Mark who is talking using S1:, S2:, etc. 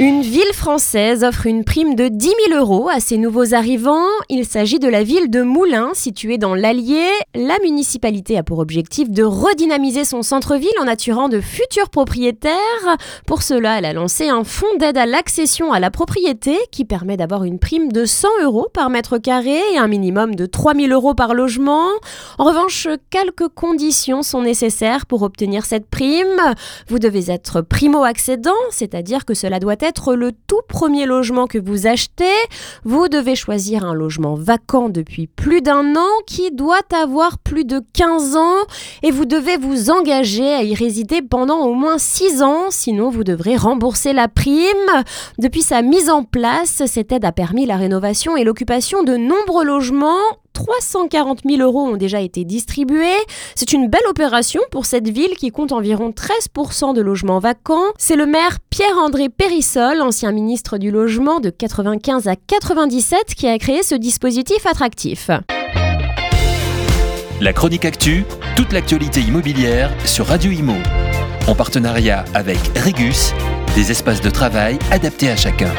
S1: Une ville française offre une prime de 10 000 euros à ses nouveaux arrivants. Il s'agit de la ville de Moulins, située dans l'Allier. La municipalité a pour objectif de redynamiser son centre-ville en attirant de futurs propriétaires. Pour cela, elle a lancé un fonds d'aide à l'accession à la propriété qui permet d'avoir une prime de 100 euros par mètre carré et un minimum de 3 000 euros par logement. En revanche, quelques conditions sont nécessaires pour obtenir cette prime. Vous devez être primo-accédant, c'est-à-dire que cela doit être être le tout premier logement que vous achetez. Vous devez choisir un logement vacant depuis plus d'un an qui doit avoir plus de 15 ans et vous devez vous engager à y résider pendant au moins 6 ans, sinon vous devrez rembourser la prime. Depuis sa mise en place, cette aide a permis la rénovation et l'occupation de nombreux logements 340 000 euros ont déjà été distribués. C'est une belle opération pour cette ville qui compte environ 13% de logements vacants. C'est le maire Pierre-André Périssol, ancien ministre du Logement de 95 à 97, qui a créé ce dispositif attractif.
S2: La chronique actu, toute l'actualité immobilière sur Radio Imo. En partenariat avec Regus, des espaces de travail adaptés à chacun.